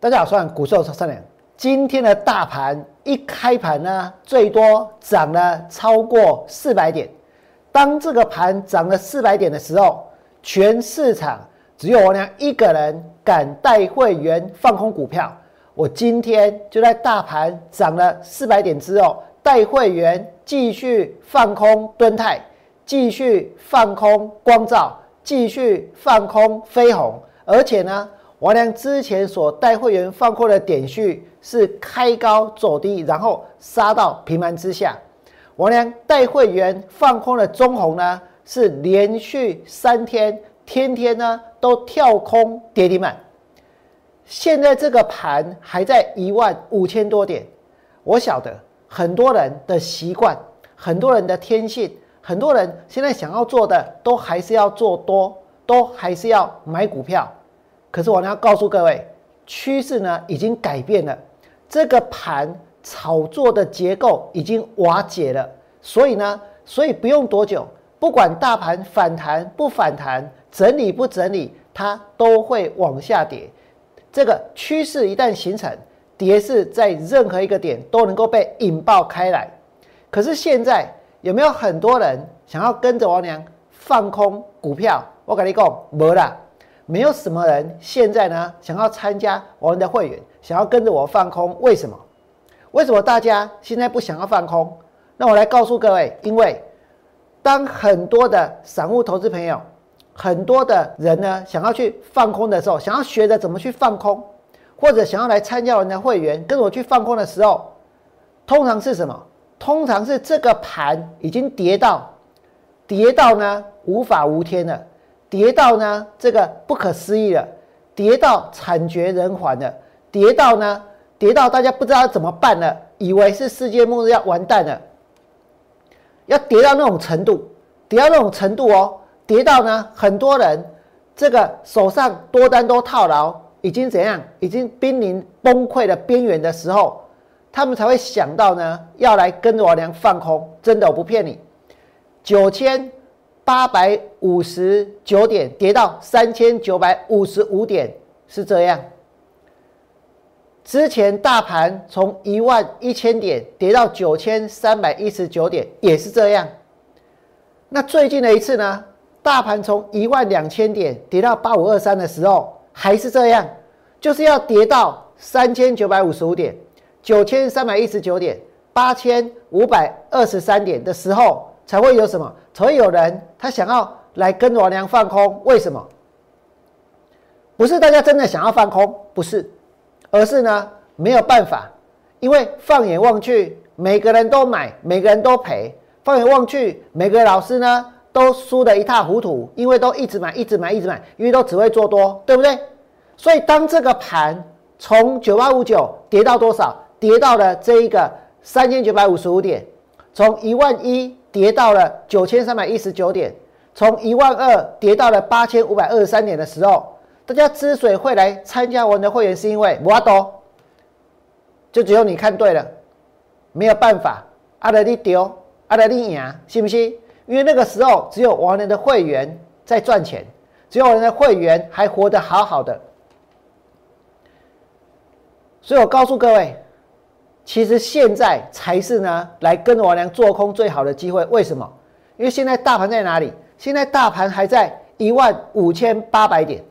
大家好，我是股市三良。今天的大盘一开盘呢，最多涨了超过四百点。当这个盘涨了四百点的时候，全市场只有我娘一个人敢带会员放空股票。我今天就在大盘涨了四百点之后，带会员继续放空敦泰，继续放空光照，继续放空飞鸿，而且呢。王良之前所带会员放空的点序是开高走低，然后杀到平盘之下。王良带会员放空的中红呢，是连续三天天天呢都跳空跌停板。现在这个盘还在一万五千多点，我晓得很多人的习惯，很多人的天性，很多人现在想要做的都还是要做多，都还是要买股票。可是我要告诉各位，趋势呢已经改变了，这个盘炒作的结构已经瓦解了，所以呢，所以不用多久，不管大盘反弹不反弹，整理不整理，它都会往下跌。这个趋势一旦形成，跌势在任何一个点都能够被引爆开来。可是现在有没有很多人想要跟着王娘放空股票？我跟你讲，没啦。没有什么人现在呢想要参加我们的会员，想要跟着我放空，为什么？为什么大家现在不想要放空？那我来告诉各位，因为当很多的散户投资朋友，很多的人呢想要去放空？的时候，想要学着怎么去放空，或者想要来参加我们的会员跟我去放空？的时候，通常是什么？通常是这个盘已经跌到跌到呢无法无天了。跌到呢，这个不可思议了，跌到惨绝人寰了，跌到呢，跌到大家不知道怎么办了，以为是世界末日要完蛋了，要跌到那种程度，跌到那种程度哦，跌到呢，很多人这个手上多单都套牢，已经怎样，已经濒临崩溃的边缘的时候，他们才会想到呢，要来跟着我娘放空，真的我不骗你，九千。八百五十九点跌到三千九百五十五点，是这样。之前大盘从一万一千点跌到九千三百一十九点，也是这样。那最近的一次呢？大盘从一万两千点跌到八五二三的时候，还是这样，就是要跌到三千九百五十五点、九千三百一十九点、八千五百二十三点的时候。才会有什么？才会有人他想要来跟王娘放空？为什么？不是大家真的想要放空，不是，而是呢没有办法，因为放眼望去，每个人都买，每个人都赔；放眼望去，每个老师呢都输得一塌糊涂，因为都一直买，一直买，一直买，因为都只会做多，对不对？所以当这个盘从九八五九跌到多少？跌到了这一个三千九百五十五点，从一万一。跌到了九千三百一十九点，从一万二跌到了八千五百二十三点的时候，大家之所以会来参加我们的会员，是因为我多，就只有你看对了，没有办法，阿德利丢，阿德利赢，信不信？因为那个时候只有我们的会员在赚钱，只有我们的会员还活得好好的，所以我告诉各位。其实现在才是呢，来跟王良做空最好的机会。为什么？因为现在大盘在哪里？现在大盘还在一万五千八百点。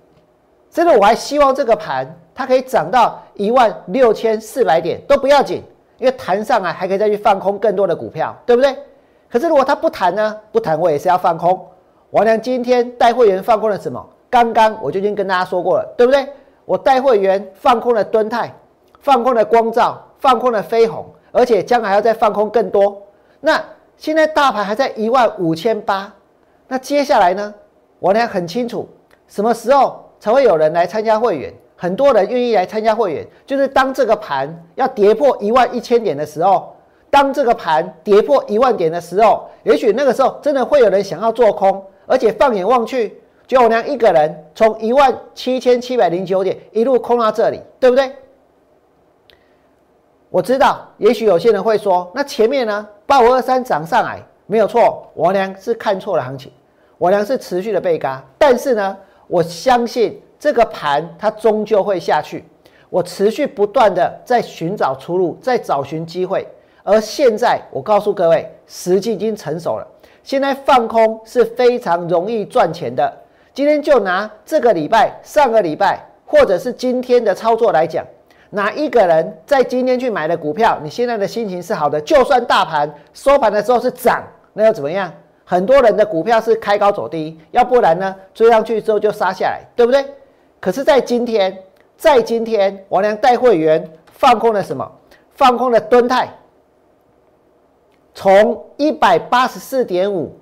真的，我还希望这个盘它可以涨到一万六千四百点都不要紧，因为弹上来还可以再去放空更多的股票，对不对？可是如果它不弹呢？不弹我也是要放空。王良今天带会员放空了什么？刚刚我就已经跟大家说过了，对不对？我带会员放空了敦泰，放空了光照。放空了飞鸿，而且将来要再放空更多。那现在大盘还在一万五千八，那接下来呢？我呢很清楚，什么时候才会有人来参加会员？很多人愿意来参加会员，就是当这个盘要跌破一万一千点的时候，当这个盘跌破一万点的时候，也许那个时候真的会有人想要做空，而且放眼望去，就我娘一个人从一万七千七百零九点一路空到这里，对不对？我知道，也许有些人会说，那前面呢，八五二三涨上来没有错，我娘是看错了行情，我娘是持续的被嘎。但是呢，我相信这个盘它终究会下去，我持续不断的在寻找出路，在找寻机会。而现在，我告诉各位，时机已经成熟了。现在放空是非常容易赚钱的。今天就拿这个礼拜、上个礼拜，或者是今天的操作来讲，哪一个人在今天去买的股票，你现在的心情是好的？就算大盘收盘的时候是涨，那又怎么样？很多人的股票是开高走低，要不然呢，追上去之后就杀下来，对不对？可是，在今天，在今天，王良带会员放空了什么？放空了敦泰。从一百八十四点五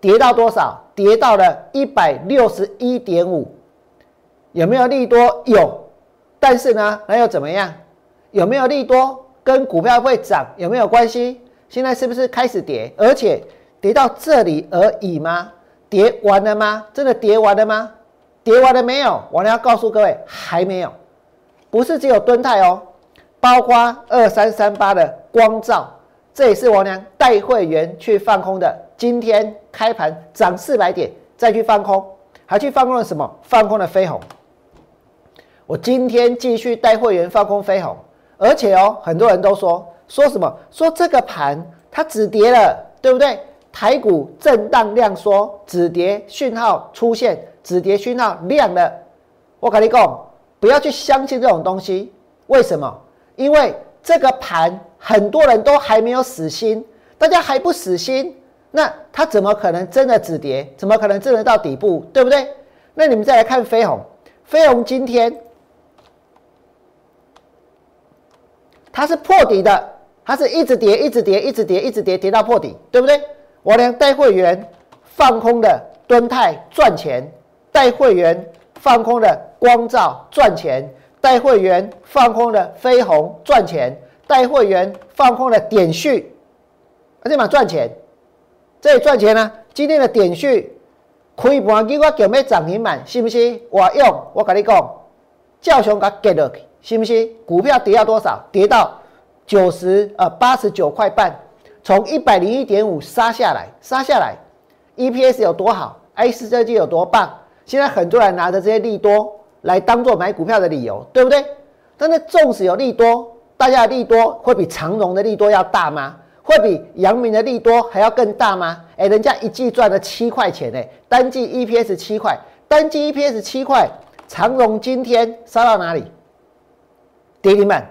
跌到多少？跌到了一百六十一点五，有没有利多？有，但是呢，那又怎么样？有没有利多？跟股票会涨有没有关系？现在是不是开始跌？而且跌到这里而已吗？跌完了吗？真的跌完了吗？跌完了没有？我要告诉各位，还没有，不是只有敦泰哦，包括二三三八的光照。这也是王良带会员去放空的。今天开盘涨四百点，再去放空，还去放空了什么？放空了飞鸿。我今天继续带会员放空飞鸿，而且哦，很多人都说说什么？说这个盘它止跌了，对不对？台股震荡量缩，止跌讯号出现，止跌讯号亮了。我跟你讲，不要去相信这种东西。为什么？因为这个盘。很多人都还没有死心，大家还不死心，那它怎么可能真的止跌？怎么可能真的到底部？对不对？那你们再来看飞鸿，飞鸿今天它是破底的，它是一直跌，一直跌，一直跌，一直跌，跌到破底，对不对？我连带会员放空的敦泰赚钱，带会员放空的光照赚钱，带会员放空的飞鸿赚钱。带会员放空的点序，而且嘛赚钱，这里赚钱呢。今天的点序开盘给我叫咩涨停板，信不信？我用我跟你讲，叫熊给 get 了，信不信？股票跌到多少？跌到九十呃八十九块半，从一百零一点五杀下来，杀下来，EPS 有多好？I 四设计有多棒？现在很多人拿着这些利多来当做买股票的理由，对不对？但是纵使有利多。大家的利多会比长荣的利多要大吗？会比阳明的利多还要更大吗？哎，人家一季赚了七块钱哎，单季 EPS 七块，单季 EPS 七块，长荣今天杀到哪里？跌停板，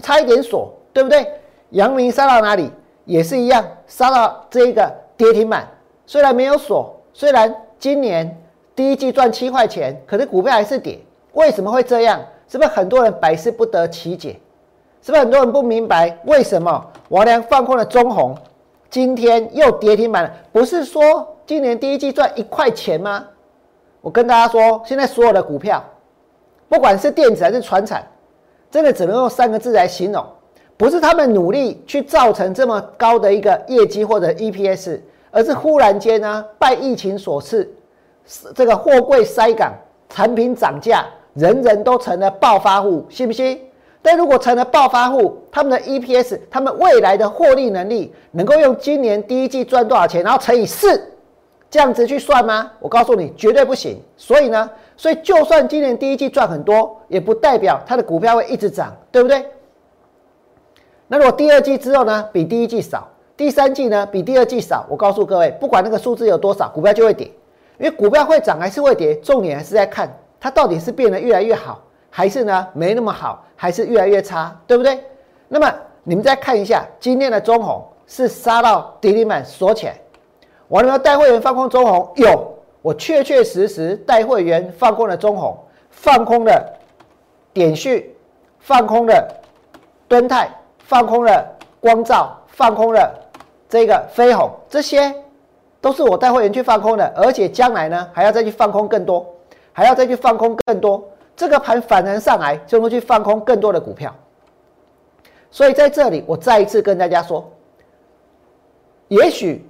差一点锁，对不对？阳明杀到哪里？也是一样，杀到这个跌停板，虽然没有锁，虽然今年第一季赚七块钱，可是股票还是跌，为什么会这样？是不是很多人百思不得其解？是不是很多人不明白为什么王良放空了中红，今天又跌停板了？不是说今年第一季赚一块钱吗？我跟大家说，现在所有的股票，不管是电子还是船产，真的只能用三个字来形容：不是他们努力去造成这么高的一个业绩或者 EPS，而是忽然间呢，拜疫情所赐，这个货柜塞港，产品涨价，人人都成了暴发户，信不信？但如果成了暴发户，他们的 EPS，他们未来的获利能力，能够用今年第一季赚多少钱，然后乘以四，这样子去算吗？我告诉你，绝对不行。所以呢，所以就算今年第一季赚很多，也不代表它的股票会一直涨，对不对？那如果第二季之后呢，比第一季少，第三季呢比第二季少，我告诉各位，不管那个数字有多少，股票就会跌，因为股票会涨还是会跌，重点还是在看它到底是变得越来越好。还是呢，没那么好，还是越来越差，对不对？那么你们再看一下今天的中红是杀到跌停板锁起来。我有没有带会员放空中红？有，我确确实实带会员放空了中红，放空了点序，放空了敦泰，放空了光照，放空了这个飞鸿，这些都是我带会员去放空的，而且将来呢还要再去放空更多，还要再去放空更多。这个盘反弹上来，就会去放空更多的股票。所以在这里，我再一次跟大家说，也许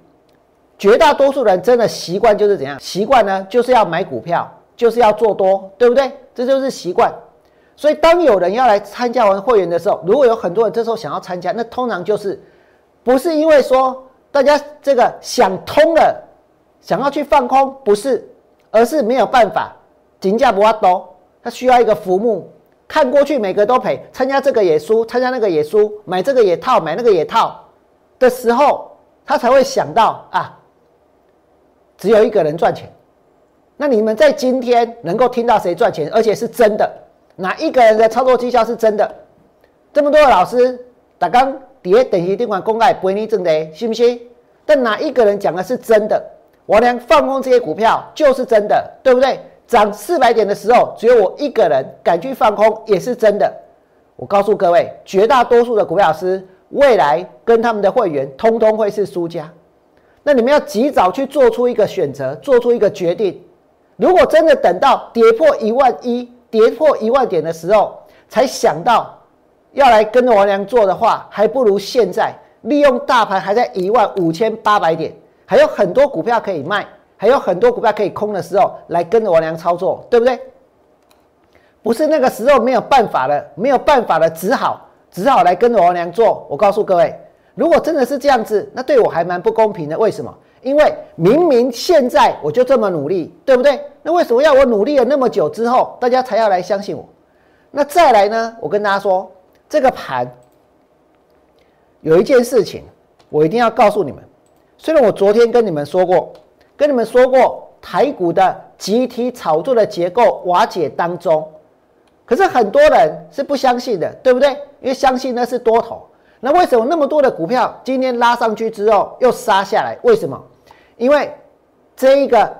绝大多数人真的习惯就是怎样？习惯呢，就是要买股票，就是要做多，对不对？这就是习惯。所以当有人要来参加完会员的时候，如果有很多人这时候想要参加，那通常就是不是因为说大家这个想通了，想要去放空，不是，而是没有办法，金价不要多。他需要一个浮木，看过去每个都赔，参加这个也输，参加那个也输，买这个也套，买那个也套的时候，他才会想到啊，只有一个人赚钱。那你们在今天能够听到谁赚钱，而且是真的？哪一个人的操作绩效是真的？这么多的老师，打刚跌等级定管公开不会逆正的，信不信？但哪一个人讲的是真的？我连放空这些股票就是真的，对不对？涨四百点的时候，只有我一个人敢去放空，也是真的。我告诉各位，绝大多数的股票老师，未来跟他们的会员，通通会是输家。那你们要及早去做出一个选择，做出一个决定。如果真的等到跌破一万一、跌破一万点的时候，才想到要来跟着王良做的话，还不如现在利用大盘还在一万五千八百点，还有很多股票可以卖。还有很多股票可以空的时候，来跟着王良操作，对不对？不是那个时候没有办法了，没有办法了，只好只好来跟着王良做。我告诉各位，如果真的是这样子，那对我还蛮不公平的。为什么？因为明明现在我就这么努力，对不对？那为什么要我努力了那么久之后，大家才要来相信我？那再来呢？我跟大家说，这个盘有一件事情，我一定要告诉你们。虽然我昨天跟你们说过。跟你们说过，台股的集体炒作的结构瓦解当中，可是很多人是不相信的，对不对？因为相信那是多头。那为什么那么多的股票今天拉上去之后又杀下来？为什么？因为这一个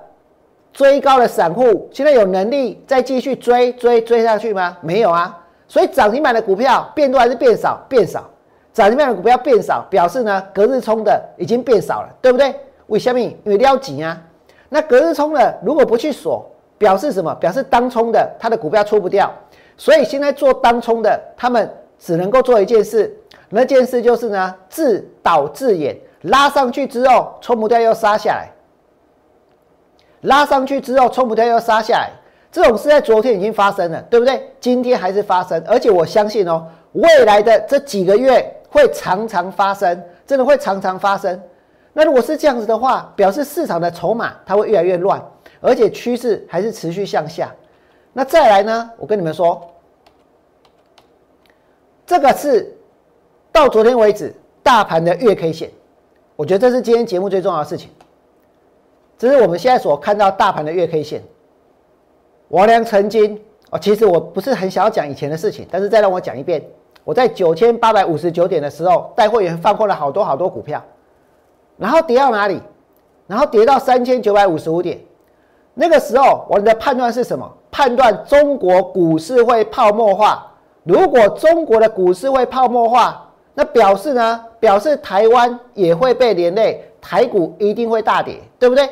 追高的散户现在有能力再继续追追追下去吗？没有啊。所以涨停板的股票变多还是变少？变少。涨停板的股票变少，表示呢隔日冲的已经变少了，对不对？为什么？因为撩紧啊。那隔日冲的如果不去锁，表示什么？表示当冲的它的股票出不掉。所以现在做当冲的，他们只能够做一件事，那件事就是呢自导自演，拉上去之后冲不掉又杀下来，拉上去之后冲不掉又杀下来。这种事在昨天已经发生了，对不对？今天还是发生，而且我相信哦，未来的这几个月会常常发生，真的会常常发生。那如果是这样子的话，表示市场的筹码它会越来越乱，而且趋势还是持续向下。那再来呢？我跟你们说，这个是到昨天为止大盘的月 K 线，我觉得这是今天节目最重要的事情。这是我们现在所看到大盘的月 K 线。王良曾经哦，其实我不是很想要讲以前的事情，但是再让我讲一遍，我在九千八百五十九点的时候，带会员放空了好多好多股票。然后跌到哪里？然后跌到三千九百五十五点。那个时候我的判断是什么？判断中国股市会泡沫化。如果中国的股市会泡沫化，那表示呢？表示台湾也会被连累，台股一定会大跌，对不对？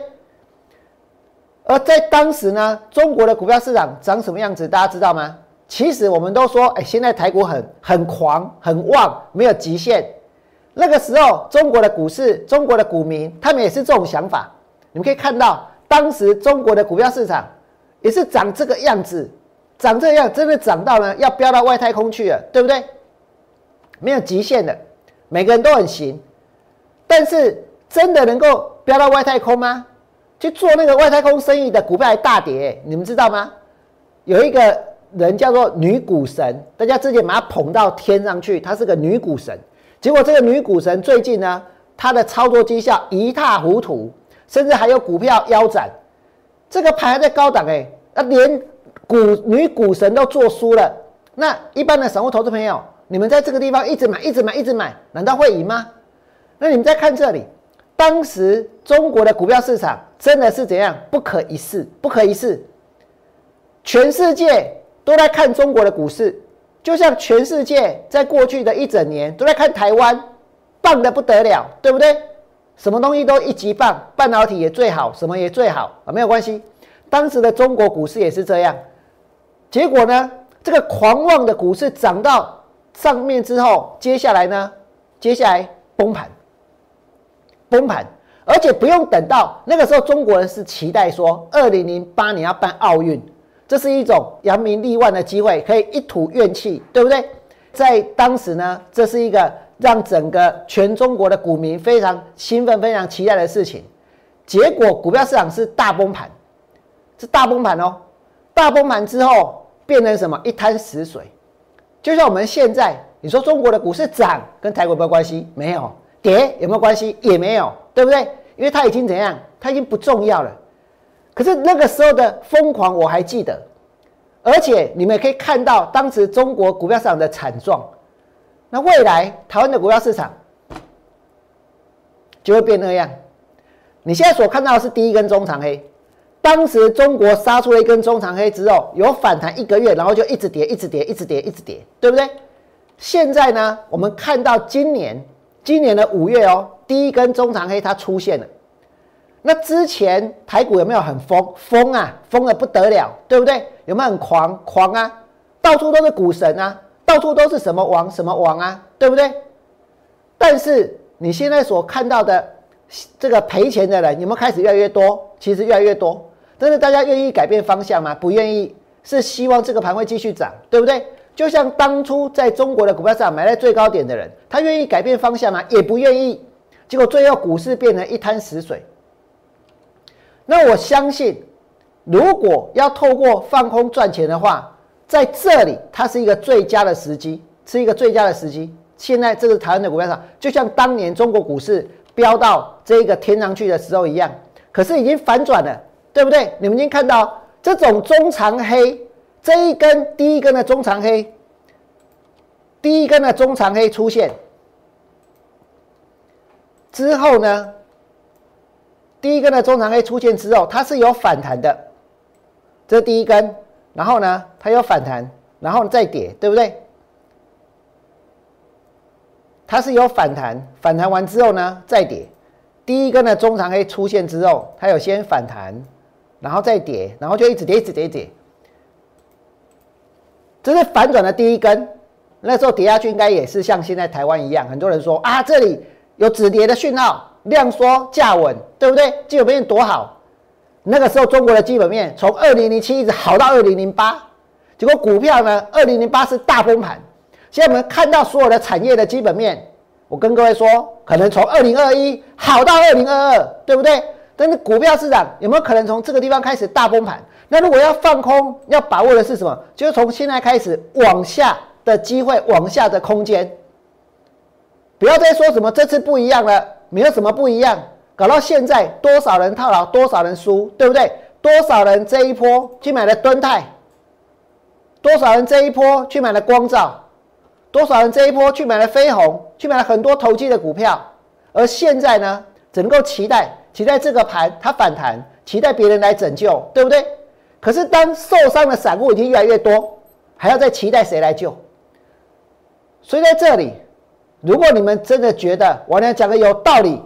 而在当时呢，中国的股票市场长什么样子？大家知道吗？其实我们都说，哎，现在台股很很狂很旺，没有极限。那个时候，中国的股市、中国的股民，他们也是这种想法。你们可以看到，当时中国的股票市场也是长这个样子，长这样，真的涨到呢要飙到外太空去了，对不对？没有极限的，每个人都很行。但是，真的能够飙到外太空吗？去做那个外太空生意的股票还大跌，你们知道吗？有一个人叫做女股神，大家之前把她捧到天上去，她是个女股神。结果这个女股神最近呢，她的操作绩效一塌糊涂，甚至还有股票腰斩。这个盘还在高档哎，那连股女股神都做输了。那一般的散户投资朋友，你们在这个地方一直买、一直买、一直买，难道会赢吗？那你们再看这里，当时中国的股票市场真的是怎样？不可一世，不可一世。全世界都在看中国的股市。就像全世界在过去的一整年都在看台湾，棒的不得了，对不对？什么东西都一级棒，半导体也最好，什么也最好啊，没有关系。当时的中国股市也是这样。结果呢，这个狂妄的股市涨到上面之后，接下来呢，接下来崩盘，崩盘，而且不用等到那个时候，中国人是期待说，二零零八年要办奥运。这是一种扬名立万的机会，可以一吐怨气，对不对？在当时呢，这是一个让整个全中国的股民非常兴奋、非常期待的事情。结果股票市场是大崩盘，是大崩盘哦！大崩盘之后，变成什么一滩死水。就像我们现在，你说中国的股市涨跟台股有没有关系？没有，跌有没有关系？也没有，对不对？因为它已经怎样？它已经不重要了。可是那个时候的疯狂我还记得，而且你们也可以看到当时中国股票市场的惨状。那未来台湾的股票市场就会变那样。你现在所看到的是第一根中长黑，当时中国杀出了一根中长黑之后，有反弹一个月，然后就一直跌，一直跌，一直跌，一直跌，对不对？现在呢，我们看到今年今年的五月哦，第一根中长黑它出现了。那之前台股有没有很疯疯啊？疯的不得了，对不对？有没有很狂狂啊？到处都是股神啊，到处都是什么王什么王啊，对不对？但是你现在所看到的。这个赔钱的人有没有开始越来越多？其实越来越多，但是大家愿意改变方向吗？不愿意，是希望这个盘会继续涨，对不对？就像当初在中国的股票市场买在最高点的人，他愿意改变方向吗？也不愿意。结果最后股市变成一滩死水。那我相信，如果要透过放空赚钱的话，在这里它是一个最佳的时机，是一个最佳的时机。现在这个台湾的股票上，就像当年中国股市。飙到这个天上去的时候一样，可是已经反转了，对不对？你们已经看到这种中长黑，这一根第一根的中长黑，第一根的中长黑出现之后呢，第一根的中长黑出现之后，它是有反弹的，这是第一根，然后呢，它有反弹，然后再跌，对不对？它是有反弹，反弹完之后呢，再跌。第一根的中长黑出现之后，它有先反弹，然后再跌，然后就一直跌，一直跌，一直跌。这是反转的第一根。那时候跌下去应该也是像现在台湾一样，很多人说啊，这里有止跌的讯号，量缩价稳，对不对？基本面多好。那个时候中国的基本面从二零零七一直 好到二零零八，结果股票呢，二零零八是大崩盘。现在我们看到所有的产业的基本面，我跟各位说，可能从二零二一好到二零二二，对不对？但是股票市场有没有可能从这个地方开始大崩盘？那如果要放空，要把握的是什么？就是从现在开始往下的机会，往下的空间。不要再说什么这次不一样了，没有什么不一样。搞到现在，多少人套牢，多少人输，对不对？多少人这一波去买了敦泰，多少人这一波去买了光照。多少人这一波去买了飞鸿，去买了很多投机的股票，而现在呢，只能够期待期待这个盘它反弹，期待别人来拯救，对不对？可是当受伤的散户已经越来越多，还要再期待谁来救？所以在这里，如果你们真的觉得我娘讲的有道理，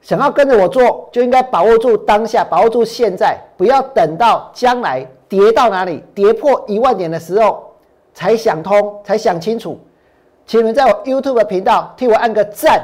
想要跟着我做，就应该把握住当下，把握住现在，不要等到将来跌到哪里，跌破一万点的时候。才想通，才想清楚，请你们在我 YouTube 频道替我按个赞。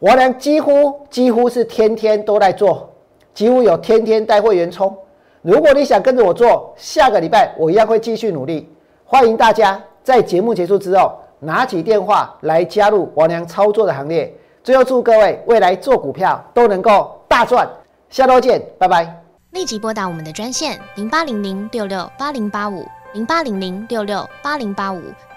我俩几乎几乎是天天都在做，几乎有天天带会员冲。如果你想跟着我做，下个礼拜我一样会继续努力。欢迎大家在节目结束之后拿起电话来加入王良操作的行列。最后祝各位未来做股票都能够大赚。下周见，拜拜。立即拨打我们的专线零八零零六六八零八五。零八零零六六八零八五